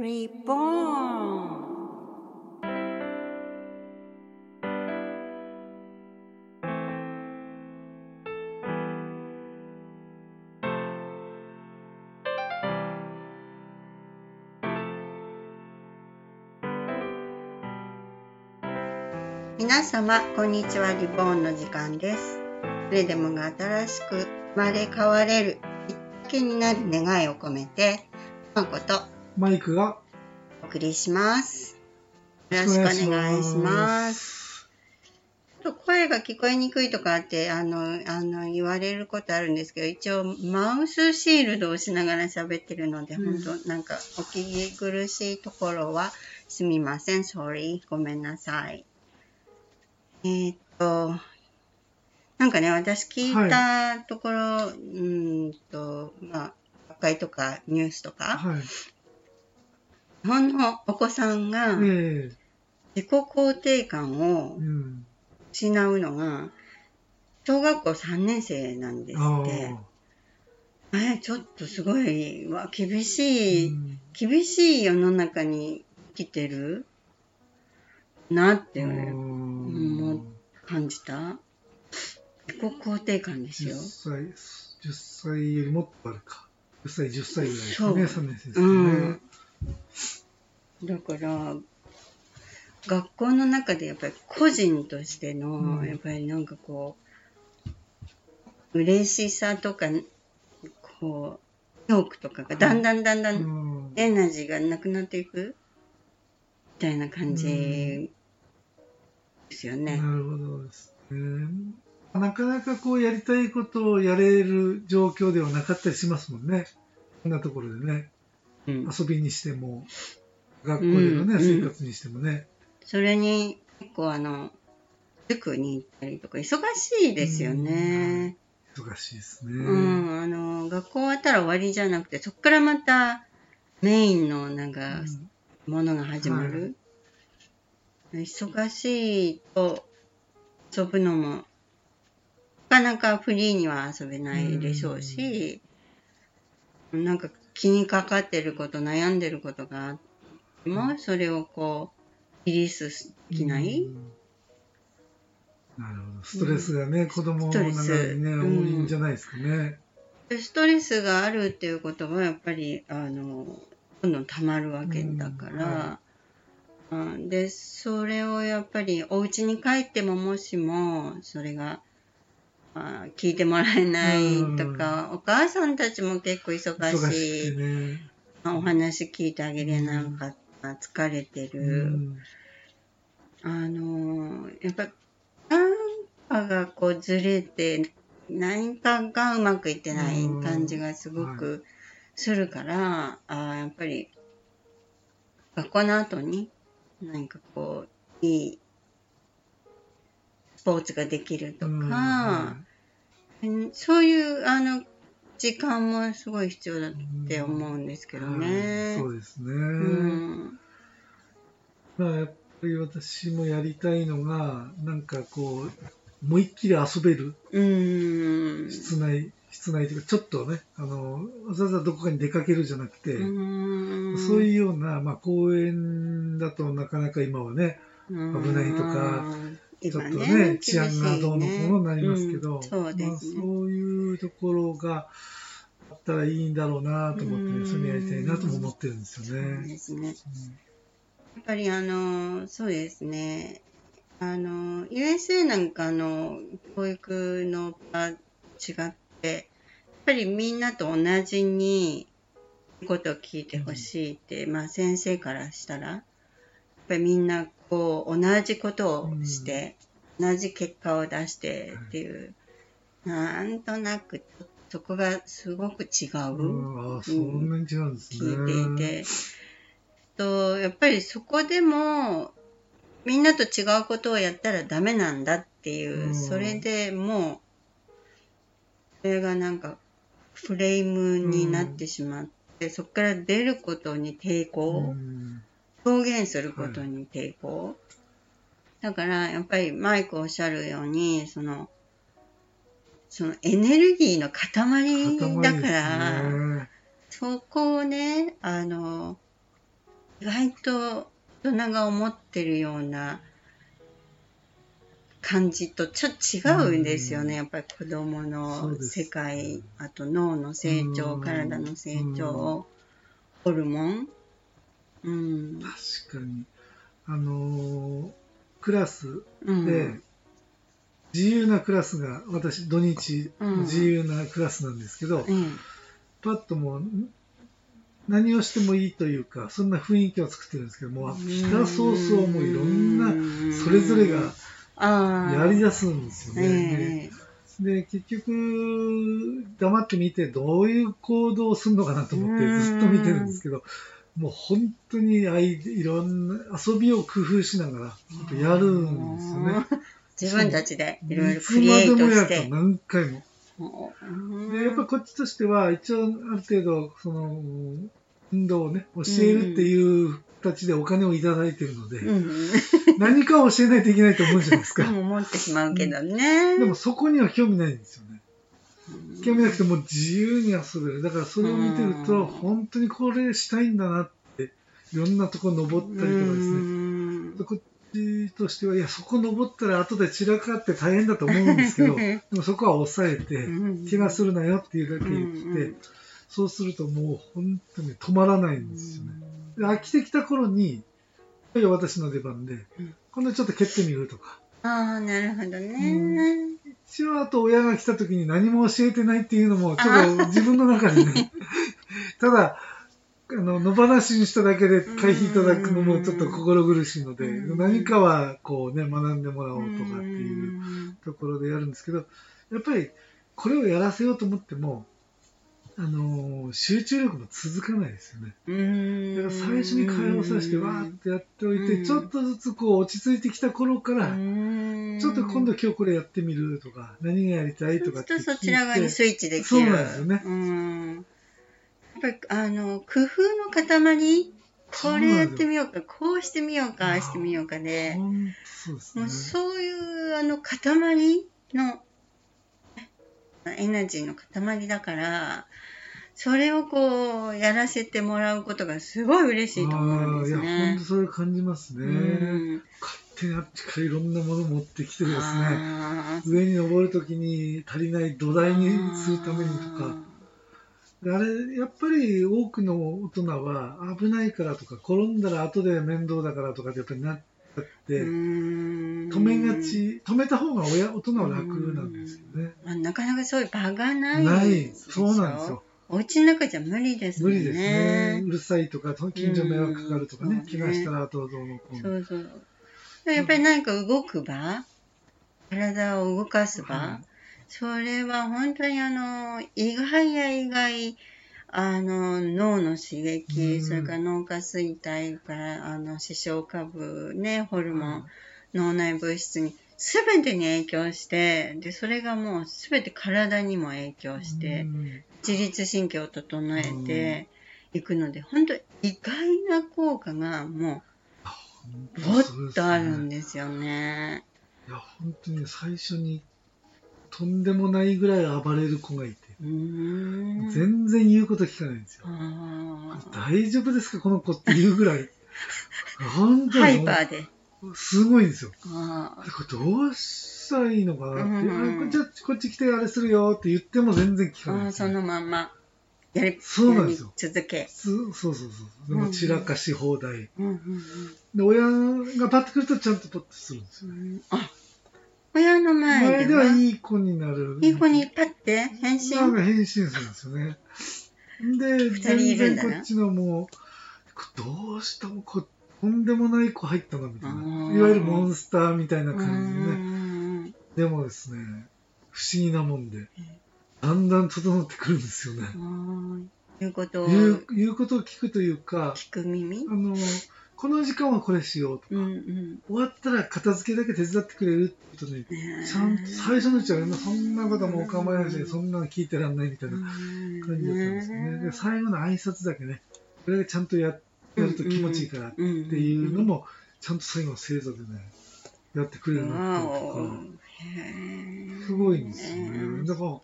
Reborn 皆様こんにちは。リボーンの時間です。それでもが新しく生まれ変われるきっかけになる願いを込めてパンコとマイクがお送りします。よろしくお願いします。ちょっと声が聞こえにくいとかってあのあの言われることあるんですけど一応マウスシールドをしながら喋ってるので、うん。本当なんかお聞き苦しいところはすみません。Sorry ごめんなさい。えーっとなんかね私聞いたところ、うーんとまあ学会とかニュースとかはい。日本のお子さんがえ自己肯定感えをうん。失うのが小学校3年生なんですあってあ。えちょっとすごいわ厳しい、うん厳しい世の中に生きてる？なってうん思感じた？自己肯定感ですよ10。歳、10歳よりもっとあるか。10歳、10歳ぐらいですね、3年生ですうんね。だから学校の中でやっぱり個人としての、うんやっぱりなんかこう嬉しさとかこう恐怖とかがだんだんだんだうんん。エナジーがなくなっていくみたいな感じですよね。なるほどですね。なかなかこうやりたいことをやれる状況ではなかったりしますもんね。こんなところでね。うん。遊びにしても、学校でのね、うん生活にしてもね。それに結構あの塾に行ったりとか忙しいですよね。忙しいですね。うん、あの学校終わったら終わりじゃなくてそこからまたメインのなんかものが始まる、忙しいと遊ぶのもなかなかフリーには遊べないでしょうし、なんか気にかかってること悩んでることがあってもそれをこうリリースできない、うん。なるほど。ストレスがね、子供の中ス。にね、うん。多いんじゃないですかね。でストレスがあるっていうことはやっぱりあのどんどん溜まるわけだから、うん。でそれをやっぱりお家に帰ってももしもそれがあ聞いてもらえないとか、お母さんたちも結構忙忙しいね。まあお話聞いてあげれなかった、疲れてうる、ん。あのやっぱなんかがこうずれて何かがうまくいってない感じがすごくするから、あーやっぱり学校の後に何かこういいスポーツができるとうんかは、うんそういうあの時間もすごい必要だって思うんですけどいね。そうですね。うんまあ、やっぱり私もやりたいのが、なんかこう、思いっきり遊べる、うん室内、室内というか、ちょっとね、あの、わざわざどこかに出かけるじゃなくて、うんそういうような、まあ、公園だとなかなか今はね、危ないとかちょっとね、治安がどうのこうのになりますけど、うんそうですねまあ、そういうところがあったらいいんだろうなと思って、うんね、それやりたいなとも思ってるんですよそうね。ですね。やっぱりあの、そうですね。あの、USA なんかの教育の場違って、やっぱりみんなと同じにことを聞いてほしいって、まあ先生からしたら、やっぱりみんなこう同じことをして、同じ結果を出してっていう、なんとなくそこがすごく違う。うん、ああ、そんなに違うんですね。聞いていて、とやっぱりそこでもみんなと違うことをやったらダメなんだっていう、うん。それでもうそれがなんかフレームになってしまって、そこから出ることに抵う抗、ん表現することに抵抗、だからやっぱりマイクおっしゃるようにそのそのエネルギーの塊だから、ね。そこをね、あの、意外と大人が思ってるような感じとちょっと違うんですよね、やっぱり子供の世界、あと脳の成長、体の成長、ホルモン。うん、確かに。あのー、クラスで、自由なクラスが、私、土日、自由なクラスなんですけど、うん、パッともう、何をしてもいいというか、そんな雰囲気を作ってるんですけども、来た早々もういろんな、それぞれがやり出すんですよね。で、結局、黙って見て、どういう行動をするのかなと思ってずっと見てるんですけど、もう本当にあいいろんな遊びを工夫しながらやるんですよね。自分たちでいろいろクリエイトして。いつまでもやると何回も。でやっぱこっちとしては一応ある程度その運動をね教えるっていう形でお金をいただいてるので、うん、何かを教えないといけないと思うじゃないですか。思ってしまうけどね。でもそこには興味ないんですよね。興味なくても自由に遊べる。だからそれを見てると、本当にこれしたいんだなって、いろんなとこ登ったりとかですね。こっちとしては、いや、そこ登ったら後で散らかって大変だと思うんですけど、でもそこは抑えて、怪我するなよっていうだけ言って、そうするともう本当に止まらないんですよね。で飽きてきた頃に、いや私の出番で、今度ちょっと蹴ってみるとか。ああ、なるほどね。一応あと親が来た時に何も教えてないっていうのも、ちょっと自分の中でね、ただ、あの、野放しにしただけで会費いただくのもちょっと心苦しいので、何かはこうね、学んでもらおうとかっていうところでやるんですけど、やっぱりこれをやらせようと思っても、あの集中力も続かないですよね。だから最初に会話させてわーってやっておいて、ちょっとずつこう落ち着いてきた頃から、ちょっと今度今日これやってみるとか、何がやりたいとかってそちら側にスイッチできる。そうなんですよね。やっぱりあの工夫の塊？これやってみようか、こうしてみようか、ああしてみようかで、そうですね、もうそういうあの塊のエナジーの塊だから、それをこう、やらせてもらうことがすごい嬉しいと思うんですね。いや、本当それ感じますね。勝手にあっちからいろんなもの持ってきてですね、上に登るときに足りない土台にするためにとか、あれ、やっぱり多くの大人は危ないからとか、転んだら後で面倒だからとかってやっぱりなっちゃって、止めがち、止めた方が親、大人は楽なんですよね。まあ、なかなかそういう場がない。ない、そうなんですよ。お家の中じゃ無理ですね。無理ですね。うるさいとか、近所迷惑かかるとかね、怪我したら後どうのこうの。そうそう。やっぱり何か動く場、体を動かす場、はい、それは本当にあの、意外や意外、あの、脳の刺激、うん、それから脳下垂体からあの、視床下部ね、ホルモン、脳内物質に、すべてに影響して、で、それがもうすべて体にも影響して、自律神経を整えていくので、本当意外な効果がもう、ぼっとあるんですよね。いや、本当に最初にとんでもないぐらい暴れる子がいて、全然言うこと聞かないんですよ。大丈夫ですか、この子っていうぐらい。本当に。ハイパーで。すごいんですよ。これどうしたらいいのかなって、うん、じゃあこっち来てあれするよって言っても全然聞かない、ね、そのまんま。やりそうなんですよ。続け。そうそうそうでも散らかし放題。で、親がパッと来るとちゃんとパッとするんですよ。あ親の前では。前ではいい子になる。いい子にパッて変身？なんか変身するんですよね。で、全然こっちのもう、どうしたもことんでもない子入ったな、みたいな。いわゆるモンスターみたいな感じでね。でもですね、不思議なもんで、だんだん整ってくるんですよね。言うことを。言うことを聞くというか、聞く耳？あの、この時間はこれしようとか、うんうん、終わったら片付けだけ手伝ってくれるってことで、ちゃんと最初のうちはそんなこともお構いなしにそんなの聞いてらんないみたいな感じだったんですよね。で最後の挨拶だけね、これでちゃんとややると気持ちいいからっていうのも、ちゃんと最後の正座でね、やってくれるなったりとか、すごいんですよね。だから、こ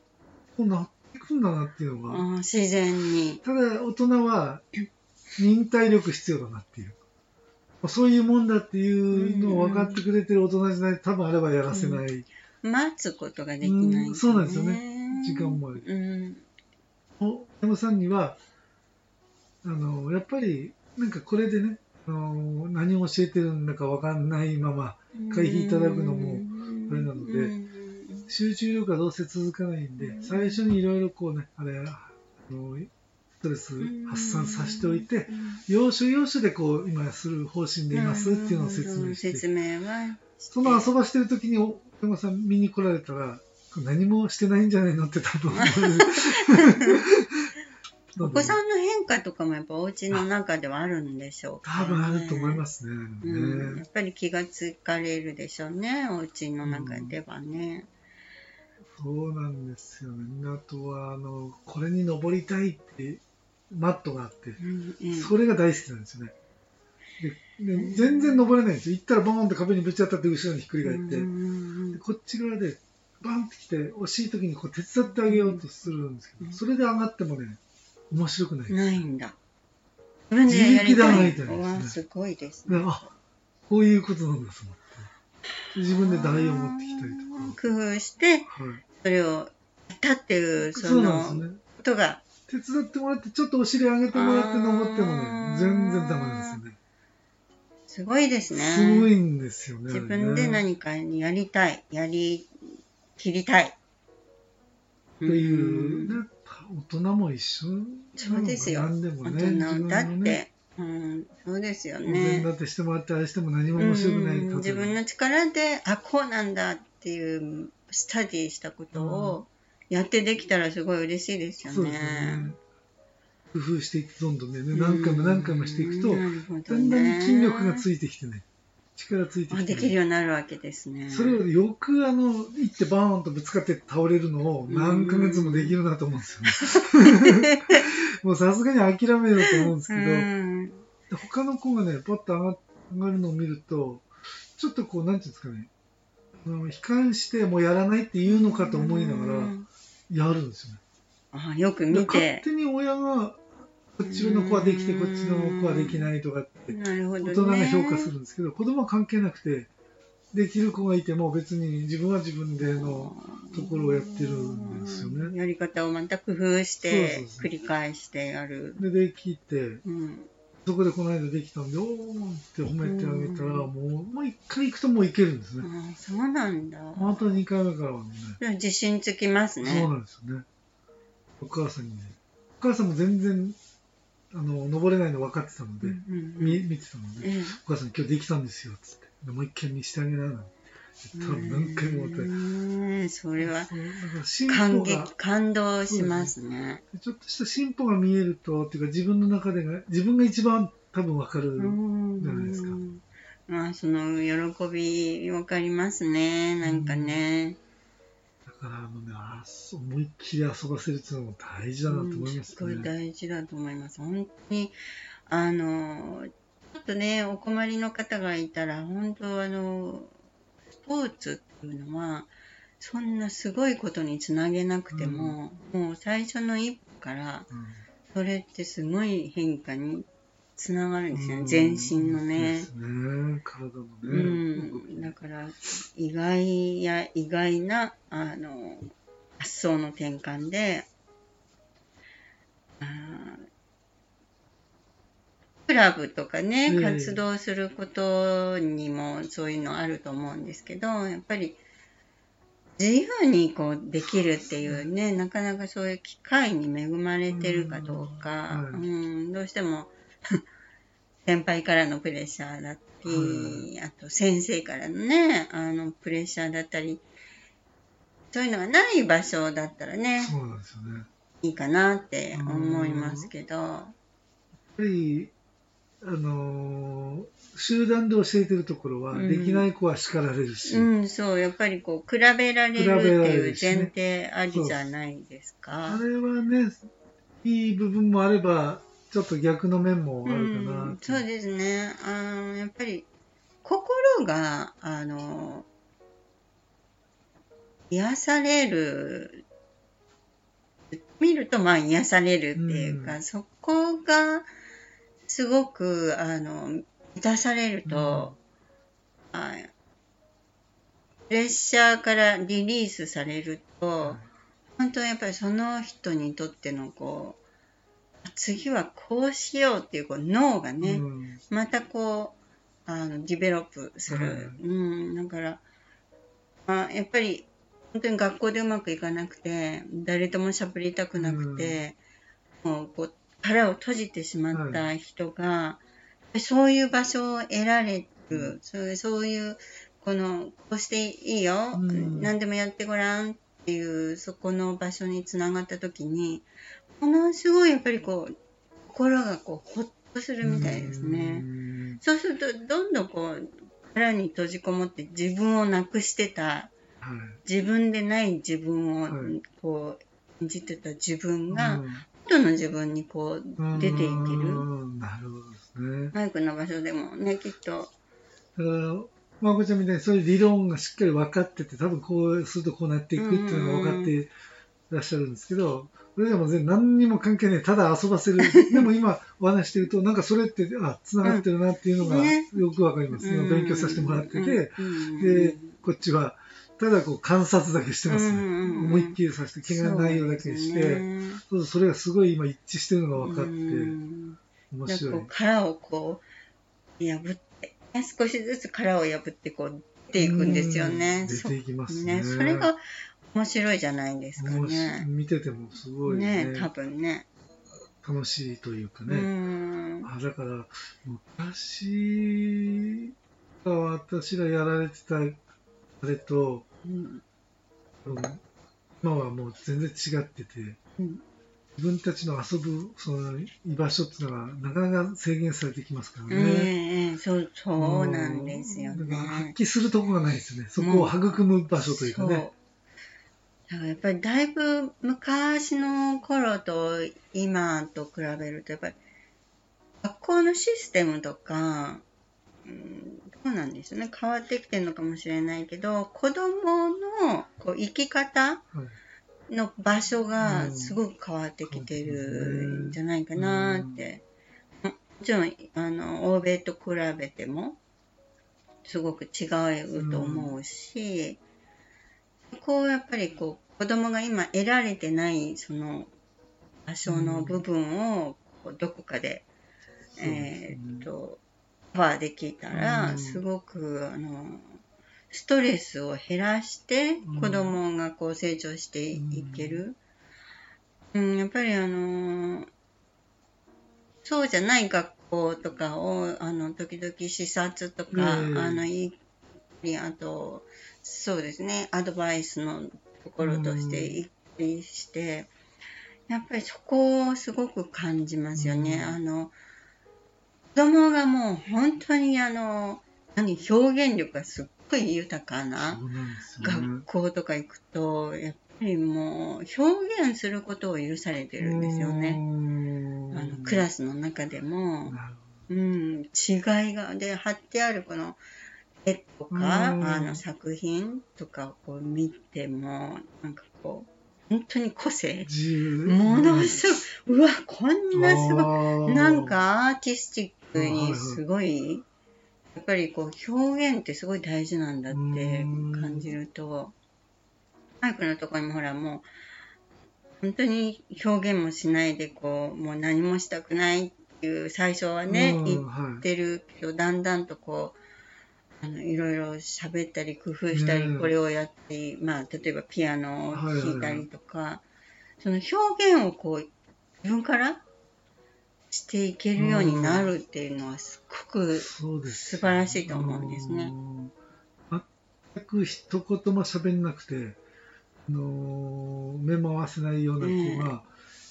うなってくんだなっていうのが。自然に。ただ、大人は、忍耐力必要だなっていう。そういうもんだっていうのを分かってくれてる大人じゃないと多分あればやらせない。待つことができない、ね、そうなんですよね。時間もある。うん。お山さんには、あの、やっぱり、なんかこれでね、あの何を教えてるんだか分かんないまま会費いただくのもあれなので、集中力はどうせ続かないんで、最初にいろいろこうね、あれ、あのストレス発散させておいて、要所要所でこう、今する方針でいますっていうのを説明して、説明はその遊ばしてる時にお山さん見に来られたら、何もしてないんじゃないのって多分。お子さんの変化とかもやっぱお家の中ではあるんでしょうか、ね、多分あると思いますね、うん、やっぱり気がつかれるでしょうね、お家の中ではね。うん、そうなんですよね。あとは、あの、これに登りたいってマットがあって、うんうん、それが大好きなんですよね。でで全然登れないんですよ。行ったらボーンって壁にぶち当たって後ろにひっくり返って、こっち側でバンって来て、惜しい時にこう手伝ってあげようとするんですけど、それで上がってもね、面白くないないんだ。自力で上がりたいです、ね。すごいですね。あ、こういうことなんだと思って。自分で台を持ってきたりとか。工夫して、はい、それをやったっていう、その、ことが。手伝ってもらって、ちょっとお尻上げてもらって登ってもね、全然ダメなんですよね。すごいですね。すごいんですよね。自分で何かやりたい、やりきりたい。っていうね、大人も一緒そうですよ。何でもね。大人だって、うん、そうですよね。だってしてもらってあれしても何も面白くない、うん、自分の力で、あ、こうなんだっていうスタディしたことをやってできたらすごい嬉しいですよね。ね。工夫していくどんどんね、何回も何回もしていくと、だんだん筋力がついてきてね。力ついてきて、できるようになるわけですね。それをよくあの、行ってバーンとぶつかって倒れるのを何ヶ月もできるなと思うんですよね。もうさすがに諦めようと思うんですけど、他の子がね、パッと上が上がるのを見ると、ちょっとこう、なんていうんですかね、悲観してもうやらないって言うのかと思いながら、やるんですよね。あよく見て。勝手に親がこっちの子はできてこっちの子はできないとかって大人が評価するんですけど子供は関係なくてできる子がいても別に自分は自分でのところをやってるんですよね。やり方をまた工夫して繰り返してやる。でできて、うん、そこでこの間できたんでおーって褒めてあげたら、もうもう一回行くともういけるんですね。あそうなんだ。また二回目からはね。自信つきますね。そうなんですよね。お母さんにね。お母さんも全然あの登れないの分かってたので、うんうんうん、見見てたので、うん、お母さん今日できたんですよっつってもう一回見してあげななんて多分何回も思って。それは感激感動しますね、ね、ちょっとした進歩が見えるとっていうか自分の中でが自分が一番多分分かるじゃないですか。まあその喜び分かりますね。なんかね、からあのね、思いっきり遊ばせるっていうのも大事だなと思いますね。うん、すごい大事だと思います。本当に、あの、ちょっとね、お困りの方がいたら、本当あの、スポーツっていうのは、そんなすごいことにつなげなくても、うん、もう最初の一歩から、それってすごい変化につながるんですよね、全身のね。ね、体のね。うん、だから、意外や意外な、あの、発想の転換で、あクラブとかね、活動することにもそういうのあると思うんですけど、やっぱり自由にこうできるっていうね、なかなかそういう機会に恵まれてるかどうか、うん、どうしても 先輩からのプレッシャーだったり、あと先生からのね、あの、プレッシャーだったり、そういうのがない場所だったらね、そうなんですよね。いいかなって思いますけど。やっぱり、あのー、集団で教えてるところは、うん、できない子は叱られるし。うん、そう、やっぱりこう、比べられるっていう前提ありじゃないですか。あれはね、いい部分もあれば、ちょっと逆の面もあるかな、うん、そうですね。あの、やっぱり、心が、あの、癒される、見るとまあ癒されるっていうか、うん、そこがすごく、あの、満たされると、うん、あプレッシャーからリリースされると、本当やっぱりその人にとってのこう、次はこうしようっていうこう脳がね、うん、またこう、あの、ディベロップする。うん、だから、まあ、やっぱり、本当に学校でうまくいかなくて、誰とも喋りたくなくて、うん、もうこう、腹を閉じてしまった人が、はい、そういう場所を得られる、そうそういうこの、こうしていいよ、うん、何でもやってごらんっていう、そこの場所につながった時に、ものすごいやっぱりこう、心がこう、ほっとするみたいですね。うそうすると、どんどんこう、腹に閉じこもって自分をなくしてた、はい、自分でない自分を、こう、演じてた自分が、元の自分にこう、出ていける。なるほどですね。マイクの場所でもね、きっと。だからまこちゃんみたいにそういう理論がしっかり分かってて、多分こうするとこうなっていくっていうのが分かっていらっしゃるんですけど、それでも全何にも関係ない、ただ遊ばせる。でも今お話してると、なんかそれって、あ、繋がってるなっていうのがよくわかります、ね。勉強させてもらってて、で、こっちは、ただこう観察だけしてますね。思いっきりさせて、怪我ないようだけして、そうそれがすごい今一致してるのが分かって、面白い。殻をこう、破っ少しずつ殻を破ってこう出ていくんですよね。出ていきますね。それが面白いじゃないですかね。見ててもすごいね。ね多分ね。楽しいというかね。あだから、昔が私がやられてたあれと、うん、今はもう全然違ってて、うん自分たちの遊ぶその居場所っていうのがなかなか制限されてきますからね。えー、そうそうなんですよね。発揮するとこがないですね。そこを育む場所というかね。だからやっぱりだいぶ昔の頃と今と比べるとやっぱり学校のシステムとか、うん、どうなんですよね。変わってきてるのかもしれないけど子供のこう生き方、はいの場所がすごく変わってきてるんじゃないかなって。もちろん、あの、欧米と比べても、すごく違うと思うし、こうやっぱりこう、子供が今得られてないその場所の部分をこうどこかで、えっと、カバーできたら、すごく、あの、ストレスを減らして子供がこう成長していける。うん、やっぱりあのー、そうじゃない学校とかを、あの、時々視察とか、あの、いい、あと、そうですね、アドバイスのところとして行ったりして、やっぱりそこをすごく感じますよね。あの、子供がもう本当にあの、何、表現力がすっごい豊かな学校とか行くと、やっぱりもう表現することを許されてるんですよね。あのクラスの中でも、うん、違いが、で、貼ってあるこの絵とか、あの作品とかをこう見ても、なんかこう、本当に個性。ものすごい、うわ、こんなすごい、なんかアーティスティックにすごい、やっぱりこう表現ってすごい大事なんだって感じると、マイクのとこにもほらもう、本当に表現もしないでこう、もう何もしたくないっていう最初はね、言ってるけど、だんだんとこう、あのいろいろ喋ったり工夫したり、これをやったり、まあ例えばピアノを弾いたりとか、その表現をこう自分からしていけるようになるっていうのはすごく素晴らしいと思うんですね。全く一言も喋んなくて、あの目も合わせないような子が、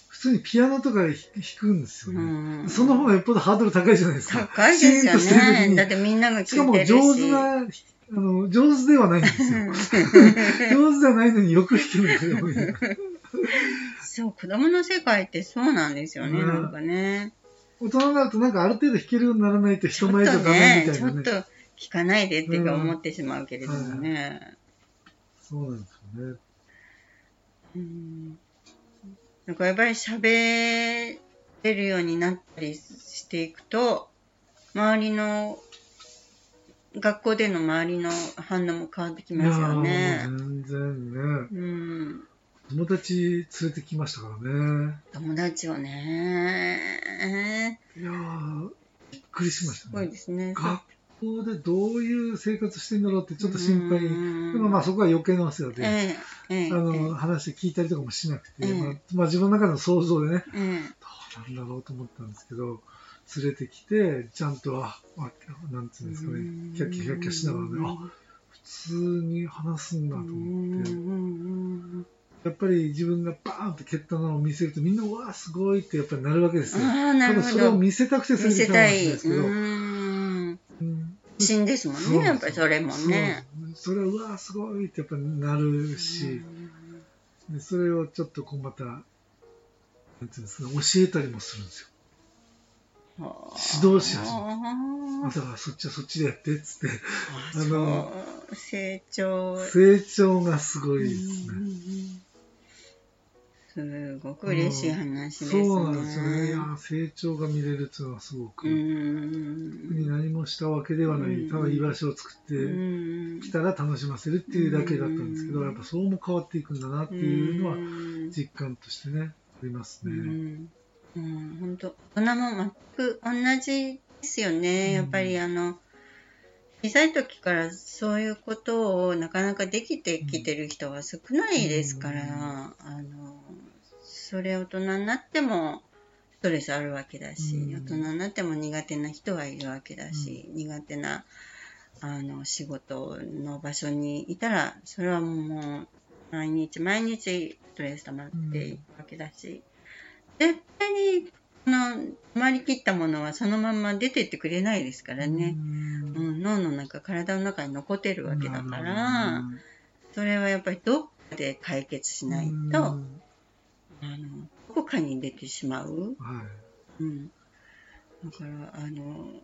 普通にピアノとか弾くんですよね。その方がよっぽどハードル高いじゃないですか。高いですよね。だってみんなが聞いてるし。しかも上手な、あの、上手ではないんですよ。上手じゃないのによく弾けるんですよ。そう、子供の世界ってそうなんですよね、うん、なんかね。大人になるとなんかある程度弾けるようにならないと人前じゃダメみたいなね。ちょっと聞かないでって思ってしまうけれどもね。そうなんですよね。うん。なんかやっぱり喋出るようになったりしていくと、周りの、学校での周りの反応も変わってきますよね。全然ね。うん。友達連れてきましたからね。友達をね。いやー、びっくりしましたね。すごいですね。学校でどういう生活してんだろうってちょっと心配。でもまあそこは余計なお世話で、えーえー、あの、えー、話聞いたりとかもしなくて、まあ、まあ自分の中の想像でね、どうなんだろうと思ったんですけど、連れてきて、ちゃんと、あ、なんつうんですかね、キャッキャキャッキャしながらね、あ、普通に話すんだと思って、やっぱり自分がバーンって蹴ったのを見せるとみんな、わあ、すごいってやっぱりなるわけですよ。多分それを見せたくて連れてきたんですけど。うんんですもんね、やっぱりそれもね。それは、うわあ、すごいってやっぱりなるし、でそれをちょっとこうまた、なんていうんですか、教えたりもするんですよ。指導し始めた。だからそっちはそっちでやってっつって。あの、成長。成長がすごいですね。すごく嬉しい話ですね。そうなんですよね。いや、成長が見れるっていうのはすごく。特に何もしたわけではない。ただ居場所を作ってきたら楽しませるっていうだけだったんですけど、やっぱそうも変わっていくんだなっていうのは実感としてね、ありますね。うん、本当大人も全く同じですよね。やっぱりあの、小さい時からそういうことをなかなかできてきてる人は少ないですから、あの、それ大人になってもストレスあるわけだし、大人になっても苦手な人はいるわけだし、苦手なあの仕事の場所にいたら、それはもう毎日毎日ストレス溜まっていくわけだし、絶対にこの回りきったものはそのまま出てってくれないですからね、うん、脳の中体の中に残ってるわけだからそれはやっぱりどっかで解決しないとあのどこかに出てしまう、はい、うん、だからあの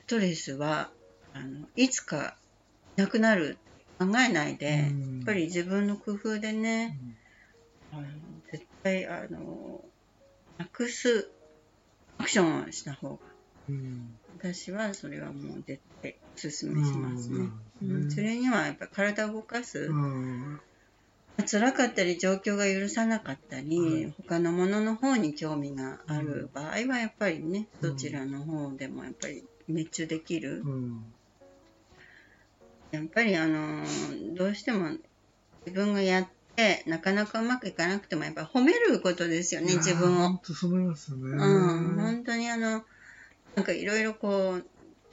ストレスはあのいつかなくなる。考えないで、やっぱり自分の工夫でね、あの絶対あのなくすアクションをした方が、うん、私はそれはもう絶対おすすめしますね。うん、それにはやっぱ体を動かす、うん、辛かったり状況が許さなかったり、他のものの方に興味がある場合はやっぱりね、どちらの方でもやっぱり熱中できる。やっぱりあのどうしても自分がやっなかなかうまくいかなくても、やっぱり褒めることですよね、自分を。本当そう思いますよね。うん、本当にあの、なんかいろいろこう、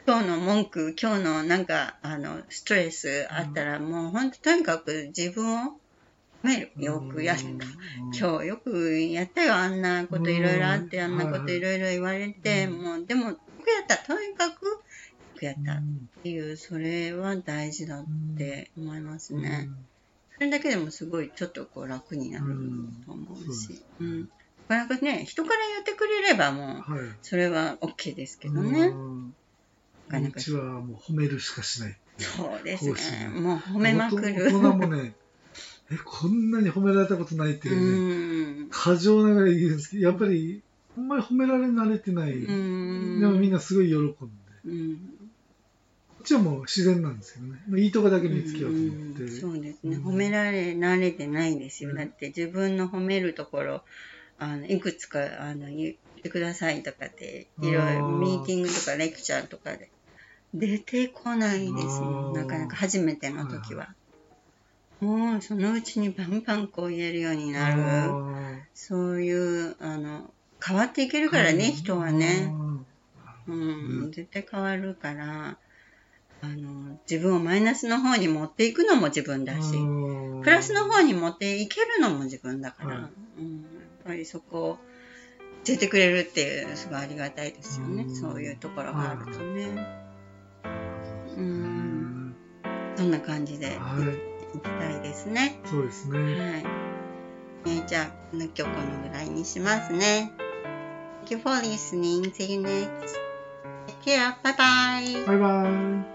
今日の文句、今日のなんか、あの、ストレスあったら、もう本当とにかく自分を褒める。よくやった。今日よくやったよ、あんなこといろいろあって、あんなこといろいろ言われて、もう、でも、よくやった。とにかく、よくやったっていう、それは大事だって思いますね。それだけでもすごいちょっとこう楽になると思うし、うん、なかなかね、人から言ってくれればもう、それは OK ですけどね。なかなか。うちはもう褒めるしかしない。そうですね。もう褒めまくる。大人もね、え、こんなに褒められたことないっていうね、過剰ながら言うんですけど、やっぱり、あんまり褒められ慣れてない。でもみんなすごい喜んで。うんっちはもう自然なんですけどね。いいとこだけ見つけようと思って。そうですね。褒められ慣れてないんですよ。だって自分の褒めるところ、あのいくつかあの言ってくださいとかって、いろいろミーティングとかレクチャーとかで出てこないですね。なかなか初めての時は。もうそのうちにバンバンこう言えるようになる。そういう、あの、変わっていけるからね、人はね。うん、絶対変わるから、あの自分をマイナスの方に持っていくのも自分だしプラスの方に持っていけるのも自分だから、はい、うん、やっぱりそこを教えてくれるっていうすごいありがたいですよね。そういうところがあるとね。うん。そんな感じで。い,、きたいですね。そうですね。はい。えー、じゃあ、この曲このぐらいにしますね。Thank you for listening. See you next. Take care. Bye bye. Bye bye.